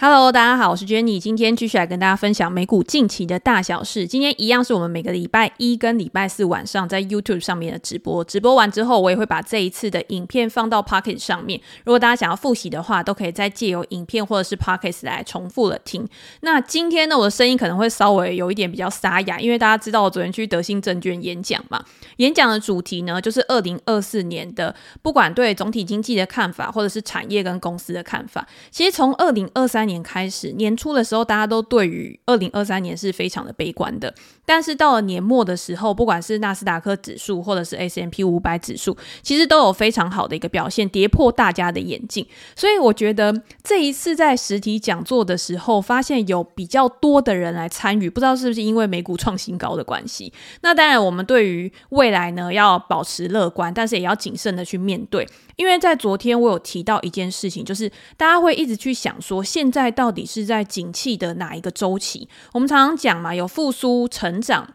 Hello，大家好，我是 Jenny，今天继续来跟大家分享美股近期的大小事。今天一样是我们每个礼拜一跟礼拜四晚上在 YouTube 上面的直播。直播完之后，我也会把这一次的影片放到 Pocket 上面。如果大家想要复习的话，都可以再借由影片或者是 Pocket 来重复的听。那今天呢，我的声音可能会稍微有一点比较沙哑，因为大家知道我昨天去德信证券演讲嘛。演讲的主题呢，就是二零二四年的不管对总体经济的看法，或者是产业跟公司的看法。其实从二零二三年开始，年初的时候，大家都对于二零二三年是非常的悲观的。但是到了年末的时候，不管是纳斯达克指数或者是 S M P 五百指数，其实都有非常好的一个表现，跌破大家的眼镜。所以我觉得这一次在实体讲座的时候，发现有比较多的人来参与，不知道是不是因为美股创新高的关系。那当然，我们对于未来呢要保持乐观，但是也要谨慎的去面对。因为在昨天我有提到一件事情，就是大家会一直去想说，现在在到底是在景气的哪一个周期？我们常常讲嘛，有复苏、成长。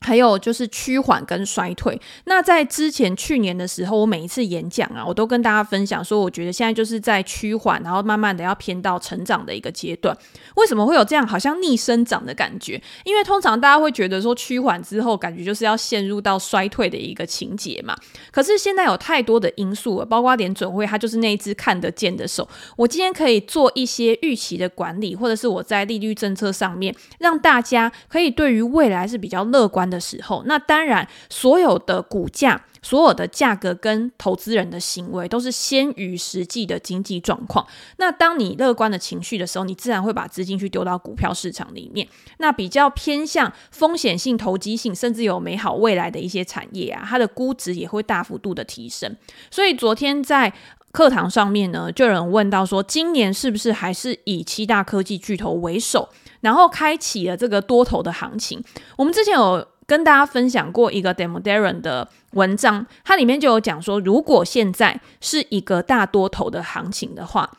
还有就是趋缓跟衰退。那在之前去年的时候，我每一次演讲啊，我都跟大家分享说，我觉得现在就是在趋缓，然后慢慢的要偏到成长的一个阶段。为什么会有这样好像逆生长的感觉？因为通常大家会觉得说趋缓之后，感觉就是要陷入到衰退的一个情节嘛。可是现在有太多的因素了，包括连准会，它就是那一只看得见的手。我今天可以做一些预期的管理，或者是我在利率政策上面，让大家可以对于未来是比较乐观的时候，那当然，所有的股价、所有的价格跟投资人的行为都是先于实际的经济状况。那当你乐观的情绪的时候，你自然会把资金去丢到股票市场里面。那比较偏向风险性、投机性，甚至有美好未来的一些产业啊，它的估值也会大幅度的提升。所以昨天在课堂上面呢，就有人问到说，今年是不是还是以七大科技巨头为首，然后开启了这个多头的行情？我们之前有。跟大家分享过一个 Damodaran 的文章，它里面就有讲说，如果现在是一个大多头的行情的话，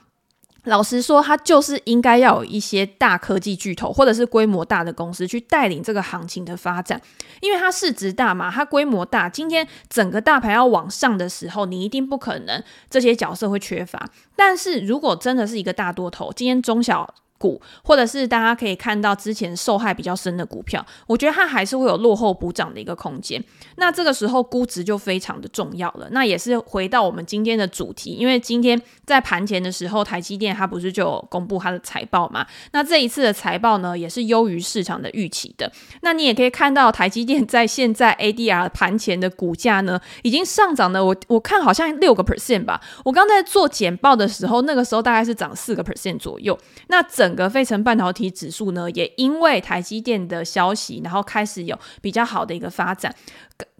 老实说，它就是应该要有一些大科技巨头或者是规模大的公司去带领这个行情的发展，因为它市值大嘛，它规模大。今天整个大盘要往上的时候，你一定不可能这些角色会缺乏。但是如果真的是一个大多头，今天中小。股，或者是大家可以看到之前受害比较深的股票，我觉得它还是会有落后补涨的一个空间。那这个时候估值就非常的重要了。那也是回到我们今天的主题，因为今天在盘前的时候，台积电它不是就有公布它的财报嘛？那这一次的财报呢，也是优于市场的预期的。那你也可以看到台积电在现在 ADR 盘前的股价呢，已经上涨了。我我看好像六个 percent 吧。我刚在做简报的时候，那个时候大概是涨四个 percent 左右。那整整个费城半导体指数呢，也因为台积电的消息，然后开始有比较好的一个发展，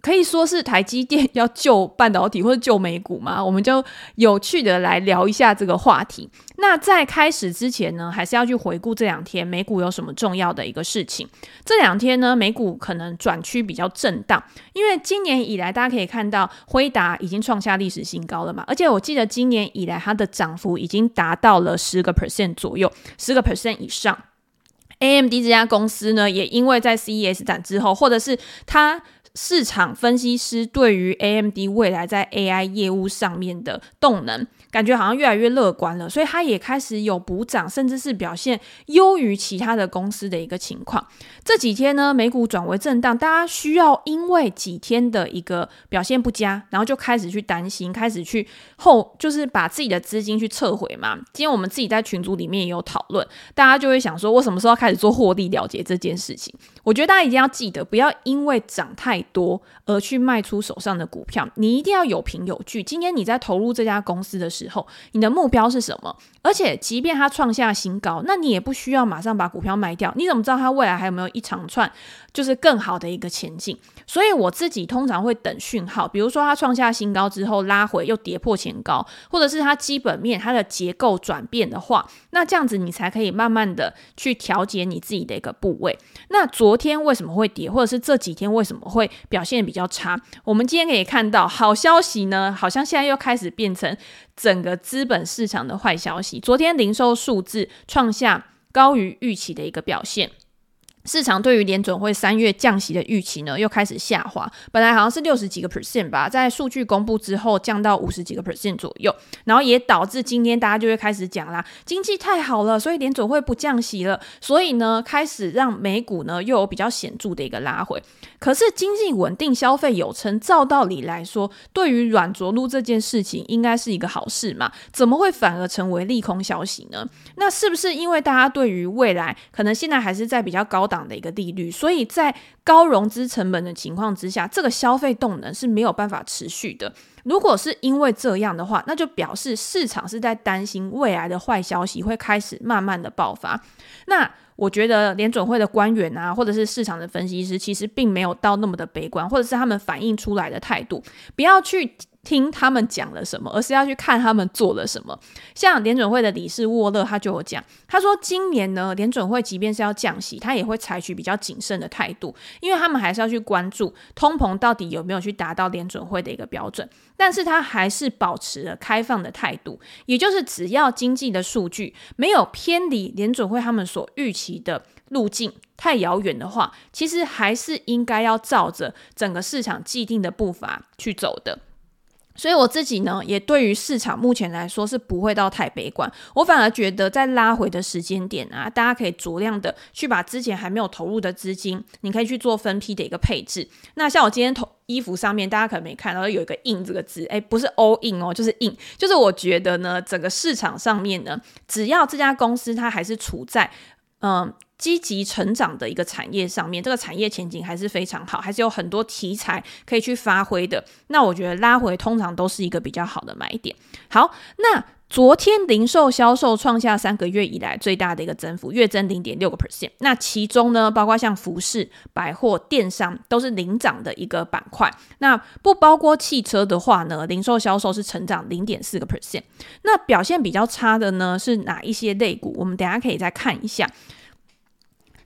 可以说是台积电要救半导体或者救美股嘛？我们就有趣的来聊一下这个话题。那在开始之前呢，还是要去回顾这两天美股有什么重要的一个事情。这两天呢，美股可能转趋比较震荡，因为今年以来大家可以看到辉达已经创下历史新高了嘛，而且我记得今年以来它的涨幅已经达到了十个 percent 左右，十个 percent 以上。AMD 这家公司呢，也因为在 CES 展之后，或者是它。市场分析师对于 AMD 未来在 AI 业务上面的动能，感觉好像越来越乐观了，所以它也开始有补涨，甚至是表现优于其他的公司的一个情况。这几天呢，美股转为震荡，大家需要因为几天的一个表现不佳，然后就开始去担心，开始去后就是把自己的资金去撤回嘛。今天我们自己在群组里面也有讨论，大家就会想说，我什么时候开始做获利了结这件事情？我觉得大家一定要记得，不要因为涨太多而去卖出手上的股票，你一定要有凭有据。今天你在投入这家公司的时时候，你的目标是什么？而且，即便它创下新高，那你也不需要马上把股票卖掉。你怎么知道它未来还有没有一长串就是更好的一个前进？所以我自己通常会等讯号，比如说它创下新高之后拉回又跌破前高，或者是它基本面它的结构转变的话，那这样子你才可以慢慢的去调节你自己的一个部位。那昨天为什么会跌，或者是这几天为什么会表现比较差？我们今天可以看到好消息呢，好像现在又开始变成整个资本市场的坏消息。昨天零售数字创下高于预期的一个表现。市场对于联准会三月降息的预期呢，又开始下滑。本来好像是六十几个 percent 吧，在数据公布之后降到五十几个 percent 左右，然后也导致今天大家就会开始讲啦，经济太好了，所以联准会不降息了，所以呢，开始让美股呢又有比较显著的一个拉回。可是经济稳定，消费有成，照道理来说，对于软着陆这件事情应该是一个好事嘛？怎么会反而成为利空消息呢？那是不是因为大家对于未来可能现在还是在比较高档的一个利率，所以在高融资成本的情况之下，这个消费动能是没有办法持续的。如果是因为这样的话，那就表示市场是在担心未来的坏消息会开始慢慢的爆发。那我觉得联准会的官员啊，或者是市场的分析师，其实并没有到那么的悲观，或者是他们反映出来的态度，不要去。听他们讲了什么，而是要去看他们做了什么。像联准会的理事沃勒，他就有讲，他说今年呢，联准会即便是要降息，他也会采取比较谨慎的态度，因为他们还是要去关注通膨到底有没有去达到联准会的一个标准。但是他还是保持了开放的态度，也就是只要经济的数据没有偏离联准会他们所预期的路径太遥远的话，其实还是应该要照着整个市场既定的步伐去走的。所以我自己呢，也对于市场目前来说是不会到太悲观。我反而觉得在拉回的时间点啊，大家可以酌量的去把之前还没有投入的资金，你可以去做分批的一个配置。那像我今天投衣服上面，大家可能没看到有一个 “in” 这个字，诶，不是 all in 哦，就是 in，就是我觉得呢，整个市场上面呢，只要这家公司它还是处在嗯。积极成长的一个产业上面，这个产业前景还是非常好，还是有很多题材可以去发挥的。那我觉得拉回通常都是一个比较好的买点。好，那昨天零售销售创下三个月以来最大的一个增幅，月增零点六个 percent。那其中呢，包括像服饰、百货、电商都是领涨的一个板块。那不包括汽车的话呢，零售销售是成长零点四个 percent。那表现比较差的呢，是哪一些类股？我们等下可以再看一下。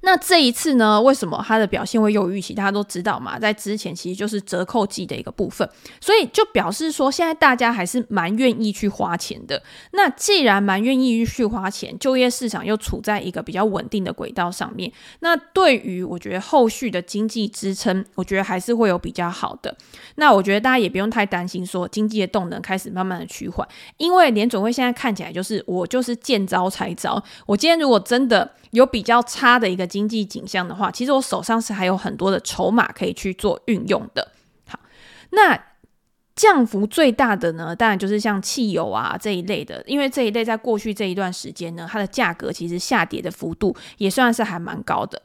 那这一次呢，为什么它的表现会优于预期？大家都知道嘛，在之前其实就是折扣季的一个部分，所以就表示说，现在大家还是蛮愿意去花钱的。那既然蛮愿意去花钱，就业市场又处在一个比较稳定的轨道上面，那对于我觉得后续的经济支撑，我觉得还是会有比较好的。那我觉得大家也不用太担心说经济的动能开始慢慢的趋缓，因为联准会现在看起来就是我就是见招拆招。我今天如果真的有比较差的一个经济景象的话，其实我手上是还有很多的筹码可以去做运用的。好，那降幅最大的呢，当然就是像汽油啊这一类的，因为这一类在过去这一段时间呢，它的价格其实下跌的幅度也算是还蛮高的。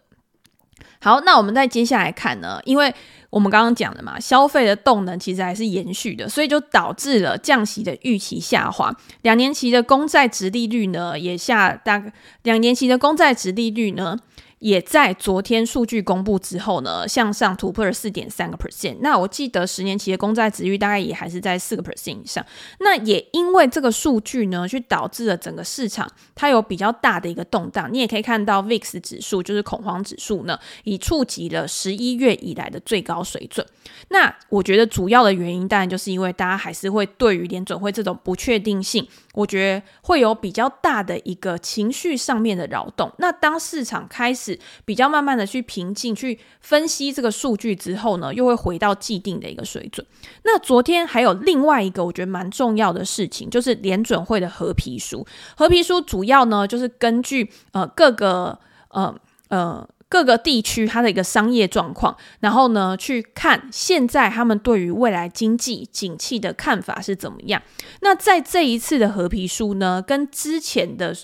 好，那我们再接下来看呢，因为我们刚刚讲的嘛，消费的动能其实还是延续的，所以就导致了降息的预期下滑。两年期的公债殖利率呢，也下大概两年期的公债殖利率呢。也在昨天数据公布之后呢，向上突破了四点三个 percent。那我记得十年期的公债殖率大概也还是在四个 percent 以上。那也因为这个数据呢，去导致了整个市场它有比较大的一个动荡。你也可以看到 VIX 指数就是恐慌指数呢，已触及了十一月以来的最高水准。那我觉得主要的原因当然就是因为大家还是会对于联准会这种不确定性。我觉得会有比较大的一个情绪上面的扰动。那当市场开始比较慢慢的去平静、去分析这个数据之后呢，又会回到既定的一个水准。那昨天还有另外一个我觉得蛮重要的事情，就是联准会的合皮书。合皮书主要呢就是根据呃各个呃呃。各个地区它的一个商业状况，然后呢，去看现在他们对于未来经济景气的看法是怎么样。那在这一次的褐皮书呢，跟之前的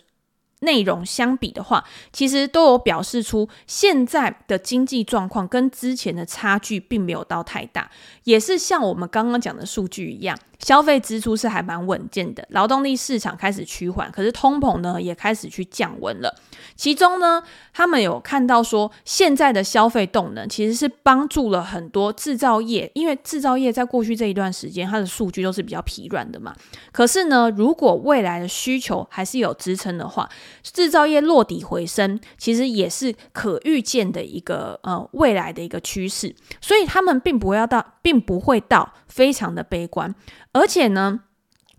内容相比的话，其实都有表示出现在的经济状况跟之前的差距并没有到太大，也是像我们刚刚讲的数据一样。消费支出是还蛮稳健的，劳动力市场开始趋缓，可是通膨呢也开始去降温了。其中呢，他们有看到说，现在的消费动能其实是帮助了很多制造业，因为制造业在过去这一段时间，它的数据都是比较疲软的嘛。可是呢，如果未来的需求还是有支撑的话，制造业落底回升，其实也是可预见的一个呃未来的一个趋势。所以他们并不要到，并不会到非常的悲观。而且呢，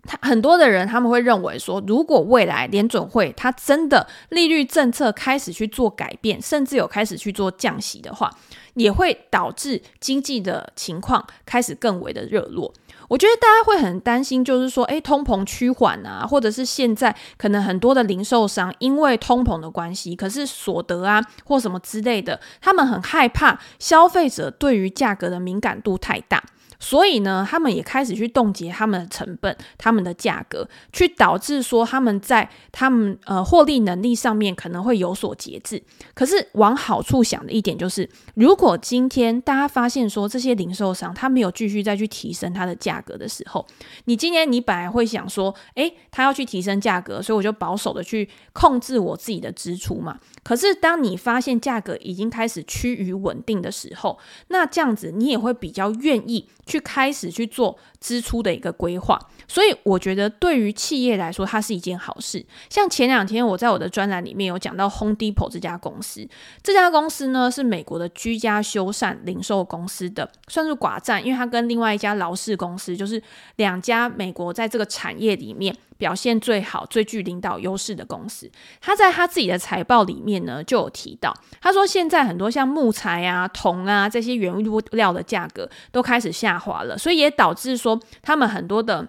他很多的人他们会认为说，如果未来联准会它真的利率政策开始去做改变，甚至有开始去做降息的话，也会导致经济的情况开始更为的热络。我觉得大家会很担心，就是说，诶，通膨趋缓啊，或者是现在可能很多的零售商因为通膨的关系，可是所得啊或什么之类的，他们很害怕消费者对于价格的敏感度太大。所以呢，他们也开始去冻结他们的成本、他们的价格，去导致说他们在他们呃获利能力上面可能会有所节制。可是往好处想的一点就是，如果今天大家发现说这些零售商他没有继续再去提升它的价格的时候，你今天你本来会想说，诶，他要去提升价格，所以我就保守的去控制我自己的支出嘛。可是当你发现价格已经开始趋于稳定的时候，那这样子你也会比较愿意。去开始去做支出的一个规划，所以我觉得对于企业来说，它是一件好事。像前两天我在我的专栏里面有讲到 Home Depot 这家公司，这家公司呢是美国的居家修缮零售公司的，算是寡占，因为它跟另外一家劳氏公司，就是两家美国在这个产业里面。表现最好、最具领导优势的公司，他在他自己的财报里面呢，就有提到，他说现在很多像木材啊、铜啊这些原物料的价格都开始下滑了，所以也导致说他们很多的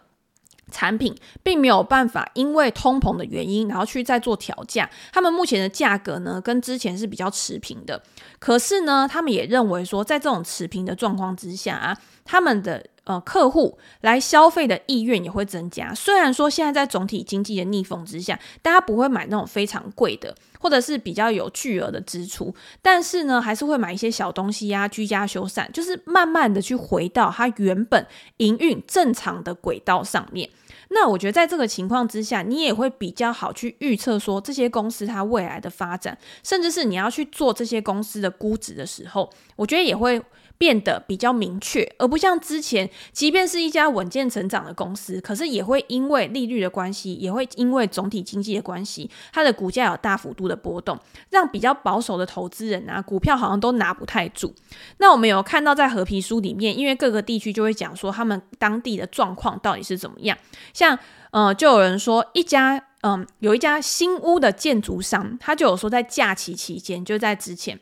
产品并没有办法因为通膨的原因，然后去再做调价。他们目前的价格呢，跟之前是比较持平的。可是呢，他们也认为说，在这种持平的状况之下啊，他们的。呃，客户来消费的意愿也会增加。虽然说现在在总体经济的逆风之下，大家不会买那种非常贵的，或者是比较有巨额的支出，但是呢，还是会买一些小东西呀、居家修缮，就是慢慢的去回到它原本营运正常的轨道上面。那我觉得在这个情况之下，你也会比较好去预测说这些公司它未来的发展，甚至是你要去做这些公司的估值的时候，我觉得也会。变得比较明确，而不像之前，即便是一家稳健成长的公司，可是也会因为利率的关系，也会因为总体经济的关系，它的股价有大幅度的波动，让比较保守的投资人啊，股票好像都拿不太住。那我们有看到在褐皮书里面，因为各个地区就会讲说他们当地的状况到底是怎么样，像呃，就有人说一家嗯、有一家新屋的建筑商，他就有说在假期期间，就在之前。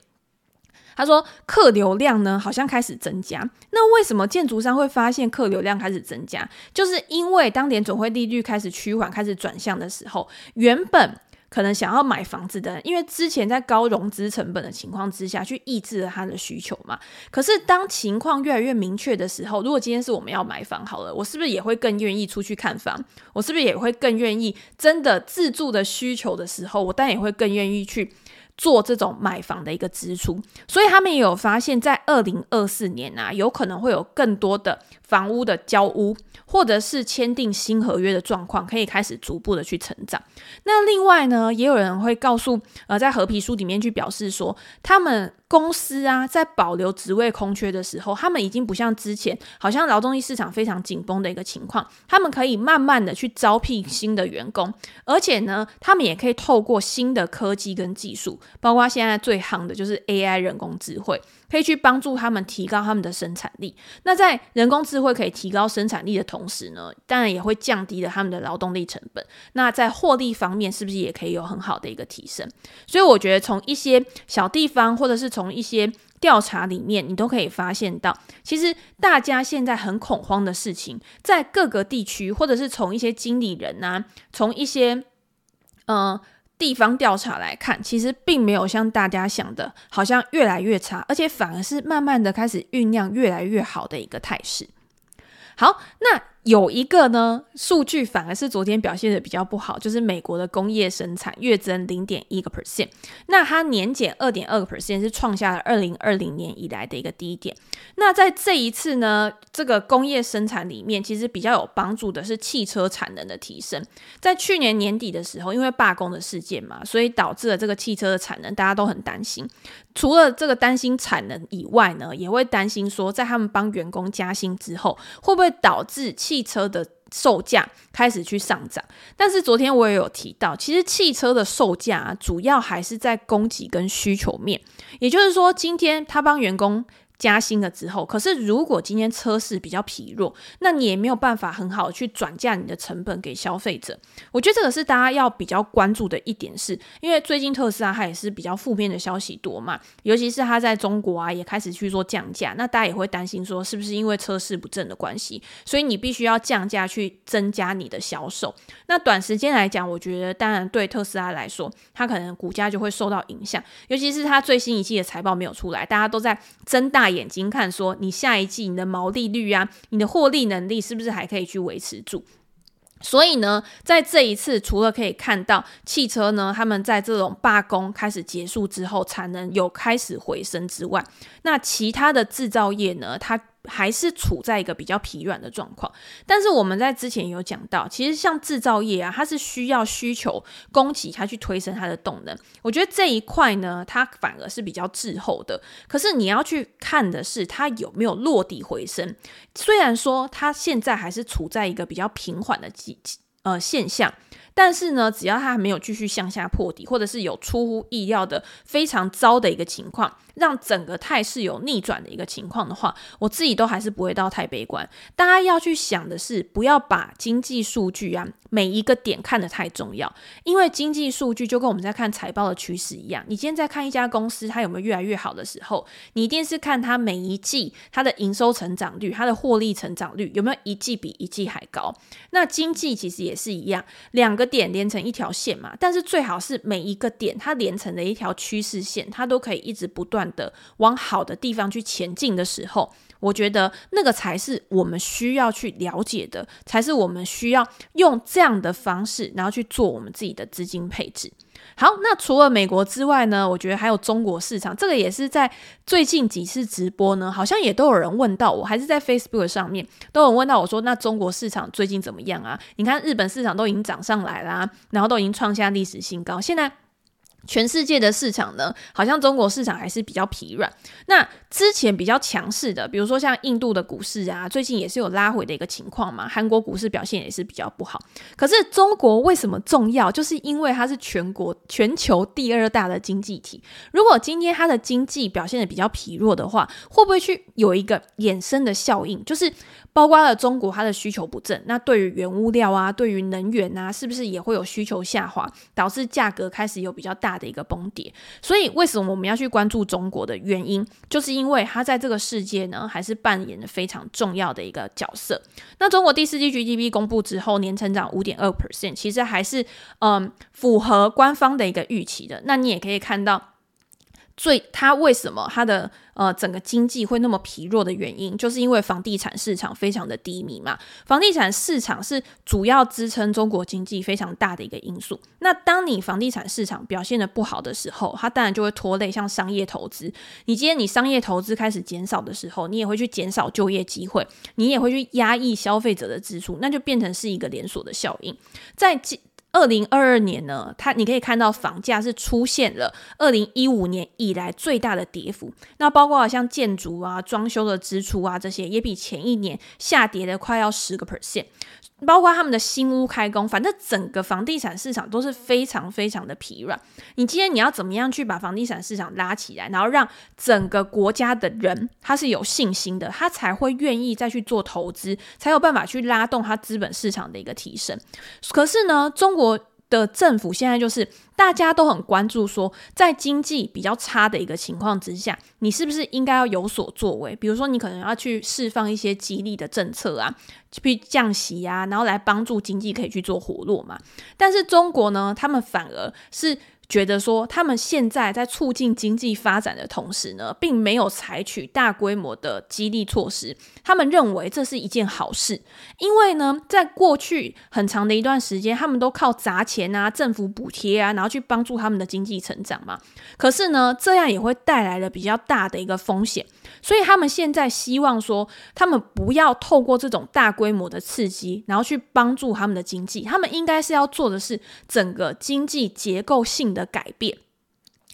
他说客流量呢，好像开始增加。那为什么建筑商会发现客流量开始增加？就是因为当年总会利率开始趋缓、开始转向的时候，原本可能想要买房子的，因为之前在高融资成本的情况之下去抑制了他的需求嘛。可是当情况越来越明确的时候，如果今天是我们要买房好了，我是不是也会更愿意出去看房？我是不是也会更愿意真的自住的需求的时候，我当然也会更愿意去。做这种买房的一个支出，所以他们也有发现，在二零二四年啊，有可能会有更多的房屋的交屋，或者是签订新合约的状况，可以开始逐步的去成长。那另外呢，也有人会告诉，呃，在合皮书里面去表示说，他们。公司啊，在保留职位空缺的时候，他们已经不像之前，好像劳动力市场非常紧绷的一个情况。他们可以慢慢的去招聘新的员工，而且呢，他们也可以透过新的科技跟技术，包括现在最夯的就是 AI 人工智慧。可以去帮助他们提高他们的生产力。那在人工智慧可以提高生产力的同时呢，当然也会降低了他们的劳动力成本。那在获利方面，是不是也可以有很好的一个提升？所以我觉得从一些小地方，或者是从一些调查里面，你都可以发现到，其实大家现在很恐慌的事情，在各个地区，或者是从一些经理人啊，从一些嗯。地方调查来看，其实并没有像大家想的，好像越来越差，而且反而是慢慢的开始酝酿越来越好的一个态势。好，那。有一个呢，数据反而是昨天表现的比较不好，就是美国的工业生产月增零点一个 percent，那它年减二点二个 percent 是创下了二零二零年以来的一个低点。那在这一次呢，这个工业生产里面，其实比较有帮助的是汽车产能的提升。在去年年底的时候，因为罢工的事件嘛，所以导致了这个汽车的产能，大家都很担心。除了这个担心产能以外呢，也会担心说，在他们帮员工加薪之后，会不会导致汽车的售价开始去上涨，但是昨天我也有提到，其实汽车的售价主要还是在供给跟需求面，也就是说，今天他帮员工加薪了之后，可是如果今天车市比较疲弱，那你也没有办法很好去转嫁你的成本给消费者。我觉得这个是大家要比较关注的一点是，因为最近特斯拉它也是比较负面的消息多嘛，尤其是它在中国啊也开始去做降价，那大家也会担心说是不是因为车市不振的关系，所以你必须要降价去增加你的销售。那短时间来讲，我觉得当然对特斯拉来说，它可能股价就会受到影响，尤其是它最新一季的财报没有出来，大家都在增大大眼睛看，说你下一季你的毛利率啊，你的获利能力是不是还可以去维持住？所以呢，在这一次，除了可以看到汽车呢，他们在这种罢工开始结束之后，产能有开始回升之外，那其他的制造业呢，它还是处在一个比较疲软的状况，但是我们在之前有讲到，其实像制造业啊，它是需要需求供给它去推升它的动能。我觉得这一块呢，它反而是比较滞后的。可是你要去看的是它有没有落地回升。虽然说它现在还是处在一个比较平缓的机呃现象。但是呢，只要它还没有继续向下破底，或者是有出乎意料的非常糟的一个情况，让整个态势有逆转的一个情况的话，我自己都还是不会到太悲观。大家要去想的是，不要把经济数据啊每一个点看得太重要，因为经济数据就跟我们在看财报的趋势一样。你今天在看一家公司它有没有越来越好的时候，你一定是看它每一季它的营收成长率、它的获利成长率有没有一季比一季还高。那经济其实也是一样，两个。点连成一条线嘛，但是最好是每一个点它连成的一条趋势线，它都可以一直不断的往好的地方去前进的时候，我觉得那个才是我们需要去了解的，才是我们需要用这样的方式，然后去做我们自己的资金配置。好，那除了美国之外呢，我觉得还有中国市场，这个也是在最近几次直播呢，好像也都有人问到我，还是在 Facebook 上面都有问到我说，那中国市场最近怎么样啊？你看日本市场都已经涨上来啦，然后都已经创下历史新高，现在。全世界的市场呢，好像中国市场还是比较疲软。那之前比较强势的，比如说像印度的股市啊，最近也是有拉回的一个情况嘛。韩国股市表现也是比较不好。可是中国为什么重要？就是因为它是全国全球第二大的经济体。如果今天它的经济表现得比较疲弱的话，会不会去有一个衍生的效应？就是包括了中国它的需求不振，那对于原物料啊，对于能源啊，是不是也会有需求下滑，导致价格开始有比较大的一个崩跌，所以为什么我们要去关注中国的原因，就是因为它在这个世界呢，还是扮演了非常重要的一个角色。那中国第四季 GDP 公布之后，年成长五点二 percent，其实还是嗯符合官方的一个预期的。那你也可以看到。最它为什么它的呃整个经济会那么疲弱的原因，就是因为房地产市场非常的低迷嘛。房地产市场是主要支撑中国经济非常大的一个因素。那当你房地产市场表现的不好的时候，它当然就会拖累像商业投资。你今天你商业投资开始减少的时候，你也会去减少就业机会，你也会去压抑消费者的支出，那就变成是一个连锁的效应。在二零二二年呢，它你可以看到房价是出现了二零一五年以来最大的跌幅。那包括像建筑啊、装修的支出啊这些，也比前一年下跌的快要十个 percent。包括他们的新屋开工，反正整个房地产市场都是非常非常的疲软。你今天你要怎么样去把房地产市场拉起来，然后让整个国家的人他是有信心的，他才会愿意再去做投资，才有办法去拉动他资本市场的一个提升。可是呢，中国。的政府现在就是大家都很关注，说在经济比较差的一个情况之下，你是不是应该要有所作为？比如说，你可能要去释放一些激励的政策啊，去降息啊，然后来帮助经济可以去做活络嘛。但是中国呢，他们反而是。觉得说，他们现在在促进经济发展的同时呢，并没有采取大规模的激励措施。他们认为这是一件好事，因为呢，在过去很长的一段时间，他们都靠砸钱啊、政府补贴啊，然后去帮助他们的经济成长嘛。可是呢，这样也会带来了比较大的一个风险。所以他们现在希望说，他们不要透过这种大规模的刺激，然后去帮助他们的经济。他们应该是要做的是整个经济结构性的改变。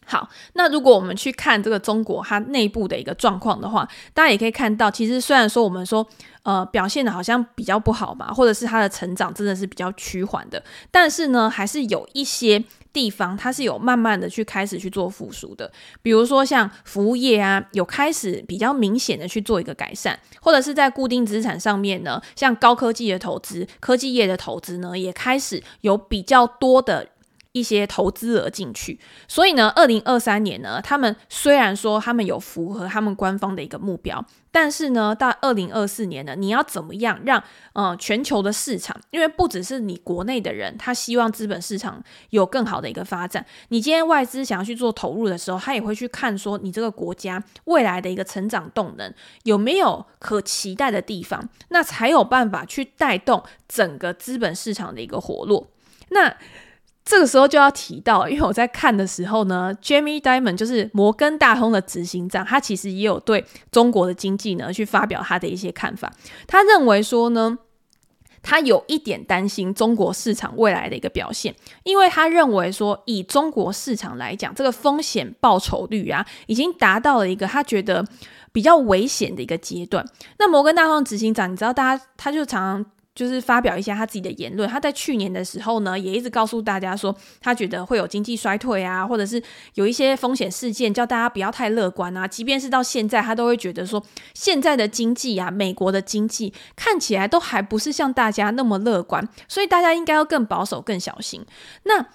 好，那如果我们去看这个中国它内部的一个状况的话，大家也可以看到，其实虽然说我们说呃表现的好像比较不好嘛，或者是它的成长真的是比较趋缓的，但是呢，还是有一些地方它是有慢慢的去开始去做复苏的，比如说像服务业啊，有开始比较明显的去做一个改善，或者是在固定资产上面呢，像高科技的投资、科技业的投资呢，也开始有比较多的。一些投资额进去，所以呢，二零二三年呢，他们虽然说他们有符合他们官方的一个目标，但是呢，到二零二四年呢，你要怎么样让呃全球的市场，因为不只是你国内的人，他希望资本市场有更好的一个发展，你今天外资想要去做投入的时候，他也会去看说你这个国家未来的一个成长动能有没有可期待的地方，那才有办法去带动整个资本市场的一个活络。那这个时候就要提到，因为我在看的时候呢，Jamie Dimon 就是摩根大通的执行长，他其实也有对中国的经济呢去发表他的一些看法。他认为说呢，他有一点担心中国市场未来的一个表现，因为他认为说，以中国市场来讲，这个风险报酬率啊，已经达到了一个他觉得比较危险的一个阶段。那摩根大通执行长，你知道，大家他就常常。就是发表一下他自己的言论。他在去年的时候呢，也一直告诉大家说，他觉得会有经济衰退啊，或者是有一些风险事件，叫大家不要太乐观啊。即便是到现在，他都会觉得说，现在的经济啊，美国的经济看起来都还不是像大家那么乐观，所以大家应该要更保守、更小心。那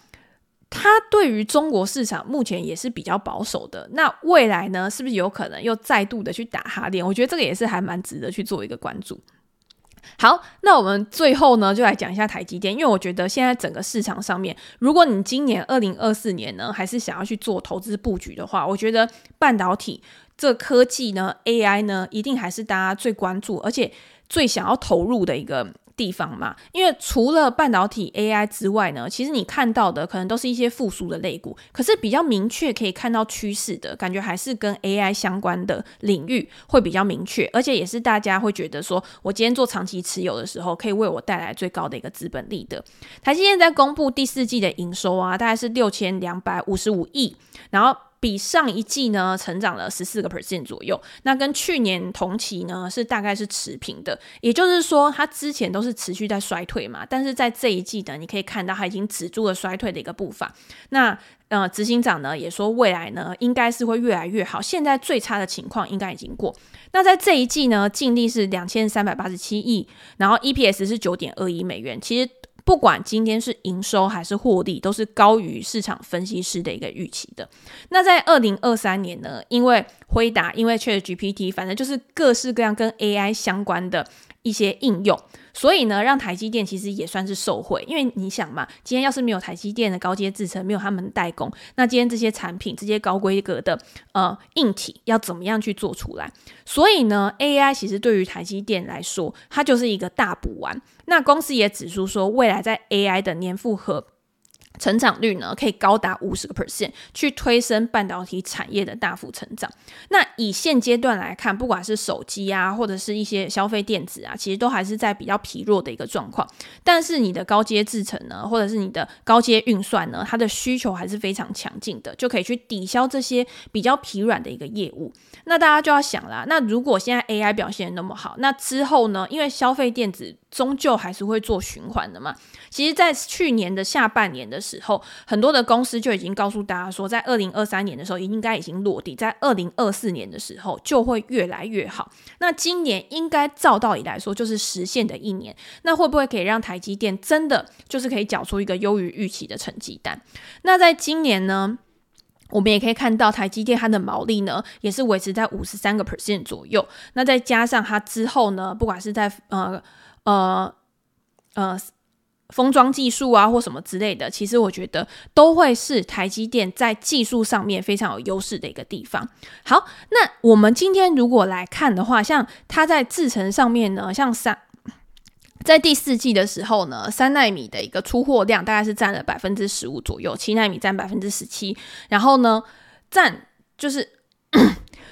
他对于中国市场目前也是比较保守的。那未来呢，是不是有可能又再度的去打哈电？我觉得这个也是还蛮值得去做一个关注。好，那我们最后呢，就来讲一下台积电，因为我觉得现在整个市场上面，如果你今年二零二四年呢，还是想要去做投资布局的话，我觉得半导体这科技呢，AI 呢，一定还是大家最关注，而且最想要投入的一个。地方嘛，因为除了半导体 AI 之外呢，其实你看到的可能都是一些复苏的类股，可是比较明确可以看到趋势的感觉，还是跟 AI 相关的领域会比较明确，而且也是大家会觉得说，我今天做长期持有的时候，可以为我带来最高的一个资本利得。台积电在公布第四季的营收啊，大概是六千两百五十五亿，然后。比上一季呢，成长了十四个 percent 左右，那跟去年同期呢是大概是持平的，也就是说它之前都是持续在衰退嘛，但是在这一季呢，你可以看到它已经止住了衰退的一个步伐。那呃，执行长呢也说未来呢应该是会越来越好，现在最差的情况应该已经过。那在这一季呢，净利是两千三百八十七亿，然后 EPS 是九点二一美元，其实。不管今天是营收还是获利，都是高于市场分析师的一个预期的。那在二零二三年呢，因为辉达，因为 ChatGPT，反正就是各式各样跟 AI 相关的一些应用。所以呢，让台积电其实也算是受惠，因为你想嘛，今天要是没有台积电的高阶制程，没有他们代工，那今天这些产品、这些高规格的呃硬体要怎么样去做出来？所以呢，AI 其实对于台积电来说，它就是一个大补丸。那公司也指出说，未来在 AI 的年复合。成长率呢，可以高达五十个 percent，去推升半导体产业的大幅成长。那以现阶段来看，不管是手机啊，或者是一些消费电子啊，其实都还是在比较疲弱的一个状况。但是你的高阶制程呢，或者是你的高阶运算呢，它的需求还是非常强劲的，就可以去抵消这些比较疲软的一个业务。那大家就要想啦，那如果现在 AI 表现那么好，那之后呢？因为消费电子终究还是会做循环的嘛。其实，在去年的下半年的时候，很多的公司就已经告诉大家说，在二零二三年的时候应该已经落地，在二零二四年的时候就会越来越好。那今年应该照道理来说就是实现的一年，那会不会可以让台积电真的就是可以缴出一个优于预期的成绩单？那在今年呢，我们也可以看到台积电它的毛利呢也是维持在五十三个 percent 左右。那再加上它之后呢，不管是在呃呃呃。封装技术啊，或什么之类的，其实我觉得都会是台积电在技术上面非常有优势的一个地方。好，那我们今天如果来看的话，像它在制程上面呢，像三在第四季的时候呢，三纳米的一个出货量大概是占了百分之十五左右，七纳米占百分之十七，然后呢占就是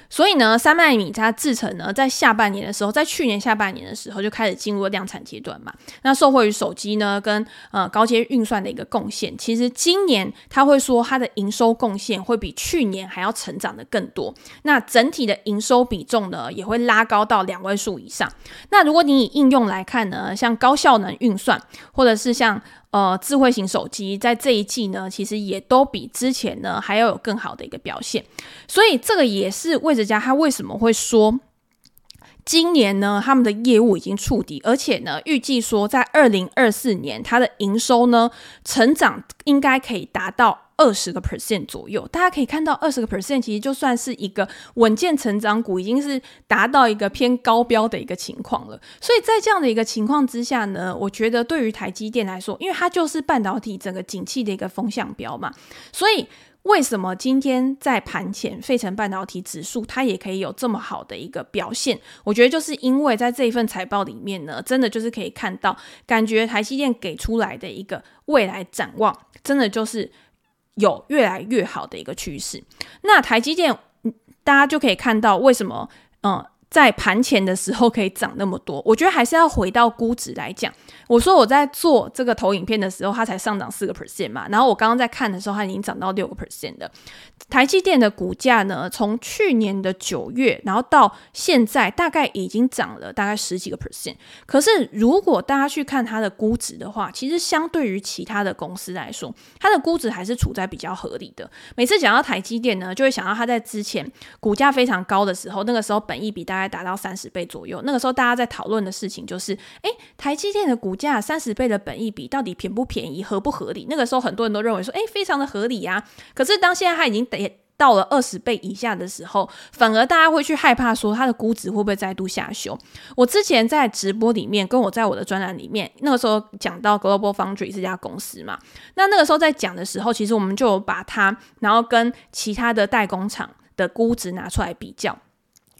所以呢，三奈米它制成呢，在下半年的时候，在去年下半年的时候就开始进入量产阶段嘛。那受惠于手机呢，跟呃高阶运算的一个贡献，其实今年他会说它的营收贡献会比去年还要成长的更多。那整体的营收比重呢，也会拉高到两位数以上。那如果你以应用来看呢，像高效能运算，或者是像呃，智慧型手机在这一季呢，其实也都比之前呢还要有更好的一个表现，所以这个也是魏哲家他为什么会说，今年呢他们的业务已经触底，而且呢预计说在二零二四年它的营收呢成长应该可以达到。二十个 percent 左右，大家可以看到，二十个 percent 其实就算是一个稳健成长股，已经是达到一个偏高标的一个情况了。所以在这样的一个情况之下呢，我觉得对于台积电来说，因为它就是半导体整个景气的一个风向标嘛，所以为什么今天在盘前，费城半导体指数它也可以有这么好的一个表现？我觉得就是因为在这一份财报里面呢，真的就是可以看到，感觉台积电给出来的一个未来展望，真的就是。有越来越好的一个趋势，那台积电，大家就可以看到为什么，嗯，在盘前的时候可以涨那么多。我觉得还是要回到估值来讲。我说我在做这个投影片的时候，它才上涨四个 percent 嘛，然后我刚刚在看的时候，它已经涨到六个 percent 的。台积电的股价呢，从去年的九月，然后到现在，大概已经涨了大概十几个 percent。可是如果大家去看它的估值的话，其实相对于其他的公司来说，它的估值还是处在比较合理的。每次讲到台积电呢，就会想到它在之前股价非常高的时候，那个时候本益比大概达到三十倍左右。那个时候大家在讨论的事情就是，哎，台积电的股价三十倍的本益比到底便不便宜，合不合理？那个时候很多人都认为说，哎，非常的合理呀。可是当现在它已经得到了二十倍以下的时候，反而大家会去害怕说它的估值会不会再度下修。我之前在直播里面，跟我在我的专栏里面，那个时候讲到 Global Foundry 这家公司嘛，那那个时候在讲的时候，其实我们就把它，然后跟其他的代工厂的估值拿出来比较。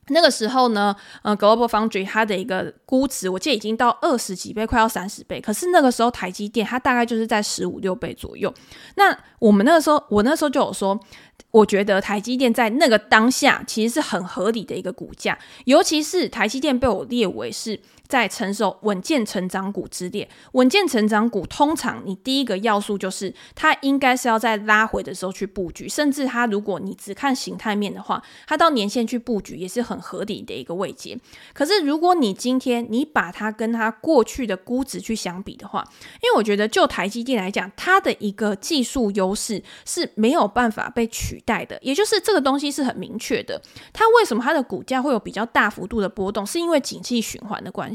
那个时候呢，呃，Global Foundry 它的一个估值，我记得已经到二十几倍，快要三十倍。可是那个时候台积电它大概就是在十五六倍左右。那我们那个时候，我那时候就有说，我觉得台积电在那个当下其实是很合理的一个股价，尤其是台积电被我列为是。在承受稳健成长股之列，稳健成长股通常你第一个要素就是它应该是要在拉回的时候去布局，甚至它如果你只看形态面的话，它到年线去布局也是很合理的一个位阶。可是如果你今天你把它跟它过去的估值去相比的话，因为我觉得就台积电来讲，它的一个技术优势是没有办法被取代的，也就是这个东西是很明确的。它为什么它的股价会有比较大幅度的波动，是因为景气循环的关系。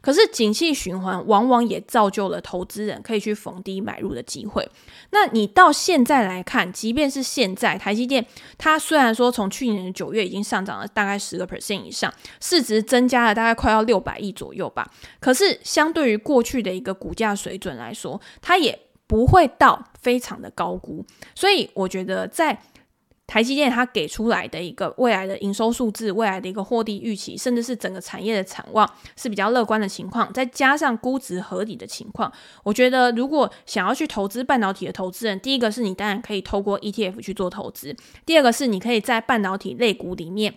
可是，景气循环往往也造就了投资人可以去逢低买入的机会。那你到现在来看，即便是现在，台积电它虽然说从去年的九月已经上涨了大概十个 percent 以上，市值增加了大概快要六百亿左右吧。可是，相对于过去的一个股价水准来说，它也不会到非常的高估。所以，我觉得在台积电它给出来的一个未来的营收数字、未来的一个获利预期，甚至是整个产业的展望是比较乐观的情况，再加上估值合理的情况，我觉得如果想要去投资半导体的投资人，第一个是你当然可以透过 ETF 去做投资，第二个是你可以在半导体类股里面。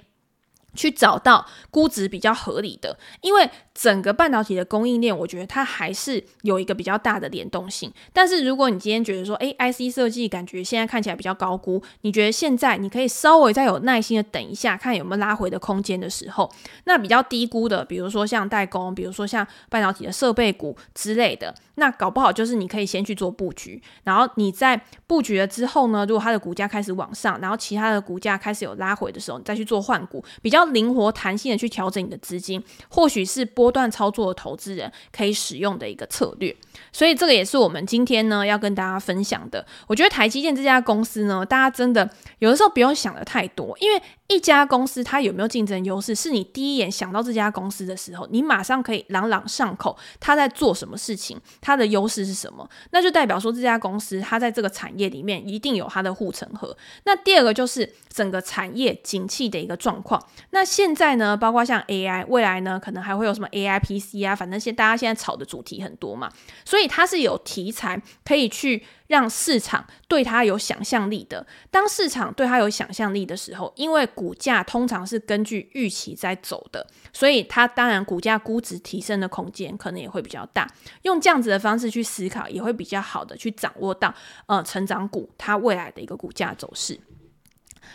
去找到估值比较合理的，因为整个半导体的供应链，我觉得它还是有一个比较大的联动性。但是如果你今天觉得说，诶，IC 设计感觉现在看起来比较高估，你觉得现在你可以稍微再有耐心的等一下，看有没有拉回的空间的时候，那比较低估的，比如说像代工，比如说像半导体的设备股之类的，那搞不好就是你可以先去做布局，然后你在布局了之后呢，如果它的股价开始往上，然后其他的股价开始有拉回的时候，你再去做换股，比较。灵活弹性的去调整你的资金，或许是波段操作的投资人可以使用的一个策略。所以这个也是我们今天呢要跟大家分享的。我觉得台积电这家公司呢，大家真的有的时候不用想的太多，因为一家公司它有没有竞争优势，是你第一眼想到这家公司的时候，你马上可以朗朗上口，它在做什么事情，它的优势是什么，那就代表说这家公司它在这个产业里面一定有它的护城河。那第二个就是整个产业景气的一个状况。那现在呢，包括像 AI，未来呢，可能还会有什么 AI PC 啊，反正现大家现在炒的主题很多嘛，所以它是有题材可以去让市场对它有想象力的。当市场对它有想象力的时候，因为股价通常是根据预期在走的，所以它当然股价估值提升的空间可能也会比较大。用这样子的方式去思考，也会比较好的去掌握到呃成长股它未来的一个股价走势。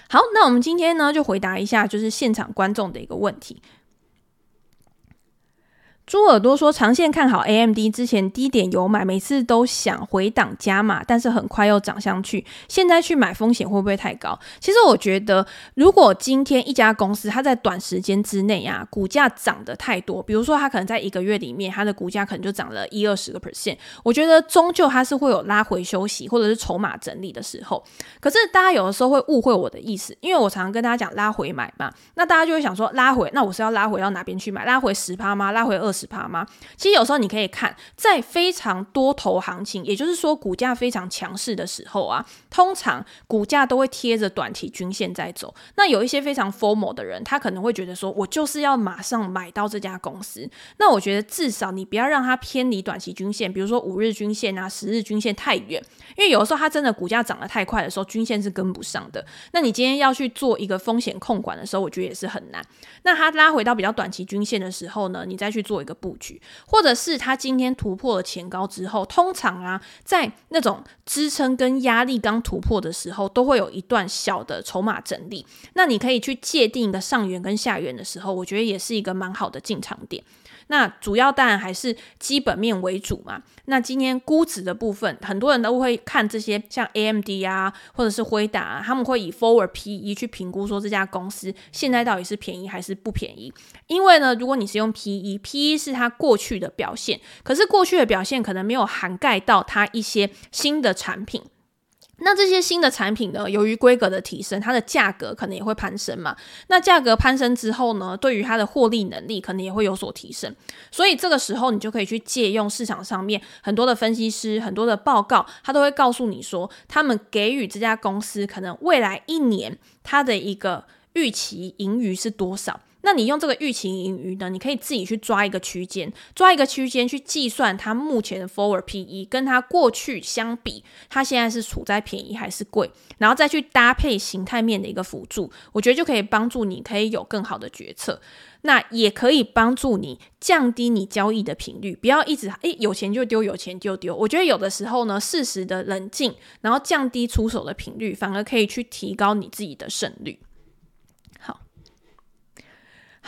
好，那我们今天呢，就回答一下，就是现场观众的一个问题。猪耳朵说，长线看好 AMD，之前低点有买，每次都想回档加码，但是很快又涨上去。现在去买风险会不会太高？其实我觉得，如果今天一家公司它在短时间之内啊，股价涨得太多，比如说它可能在一个月里面，它的股价可能就涨了一二十个 percent，我觉得终究它是会有拉回休息或者是筹码整理的时候。可是大家有的时候会误会我的意思，因为我常常跟大家讲拉回买嘛，那大家就会想说拉回，那我是要拉回到哪边去买？拉回十趴吗？拉回二十？十趴吗？其实有时候你可以看，在非常多头行情，也就是说股价非常强势的时候啊，通常股价都会贴着短期均线在走。那有一些非常 formal 的人，他可能会觉得说，我就是要马上买到这家公司。那我觉得至少你不要让它偏离短期均线，比如说五日均线啊、十日均线太远，因为有的时候它真的股价涨得太快的时候，均线是跟不上的。那你今天要去做一个风险控管的时候，我觉得也是很难。那它拉回到比较短期均线的时候呢，你再去做。个布局，或者是他今天突破了前高之后，通常啊，在那种支撑跟压力刚突破的时候，都会有一段小的筹码整理。那你可以去界定一个上缘跟下缘的时候，我觉得也是一个蛮好的进场点。那主要当然还是基本面为主嘛。那今天估值的部分，很多人都会看这些像 AMD 啊，或者是辉达啊，他们会以 Forward PE 去评估说这家公司现在到底是便宜还是不便宜。因为呢，如果你是用 PE，PE 是它过去的表现，可是过去的表现可能没有涵盖到它一些新的产品。那这些新的产品呢，由于规格的提升，它的价格可能也会攀升嘛。那价格攀升之后呢，对于它的获利能力可能也会有所提升。所以这个时候，你就可以去借用市场上面很多的分析师、很多的报告，他都会告诉你说，他们给予这家公司可能未来一年它的一个预期盈余是多少。那你用这个预期盈余呢？你可以自己去抓一个区间，抓一个区间去计算它目前的 forward PE，跟它过去相比，它现在是处在便宜还是贵，然后再去搭配形态面的一个辅助，我觉得就可以帮助你可以有更好的决策。那也可以帮助你降低你交易的频率，不要一直诶有钱就丢，有钱就丢。我觉得有的时候呢，适时的冷静，然后降低出手的频率，反而可以去提高你自己的胜率。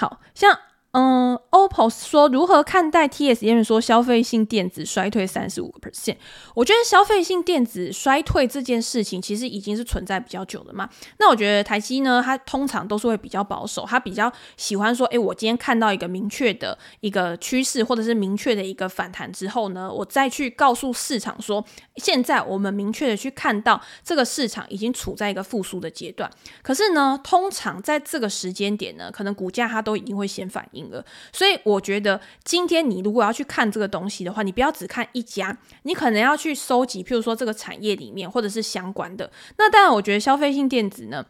好像。嗯，OPPO 说如何看待 TSM 说消费性电子衰退三十五个 percent？我觉得消费性电子衰退这件事情其实已经是存在比较久的嘛。那我觉得台积呢，它通常都是会比较保守，它比较喜欢说，诶，我今天看到一个明确的一个趋势，或者是明确的一个反弹之后呢，我再去告诉市场说，现在我们明确的去看到这个市场已经处在一个复苏的阶段。可是呢，通常在这个时间点呢，可能股价它都已经会先反应。所以我觉得今天你如果要去看这个东西的话，你不要只看一家，你可能要去收集，譬如说这个产业里面或者是相关的。那当然，我觉得消费性电子呢，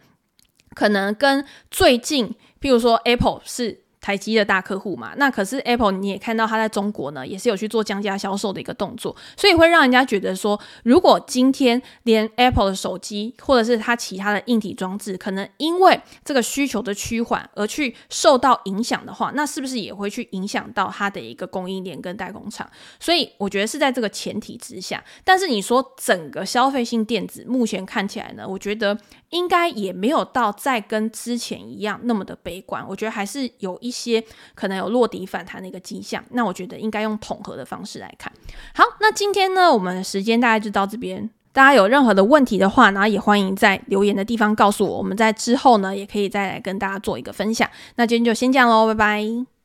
可能跟最近，譬如说 Apple 是。台积的大客户嘛，那可是 Apple，你也看到它在中国呢，也是有去做降价销售的一个动作，所以会让人家觉得说，如果今天连 Apple 的手机或者是它其他的硬体装置，可能因为这个需求的趋缓而去受到影响的话，那是不是也会去影响到它的一个供应链跟代工厂？所以我觉得是在这个前提之下，但是你说整个消费性电子目前看起来呢，我觉得。应该也没有到再跟之前一样那么的悲观，我觉得还是有一一些可能有落底反弹的一个迹象。那我觉得应该用统合的方式来看。好，那今天呢，我们的时间大概就到这边。大家有任何的问题的话，然后也欢迎在留言的地方告诉我。我们在之后呢，也可以再来跟大家做一个分享。那今天就先这样喽，拜拜。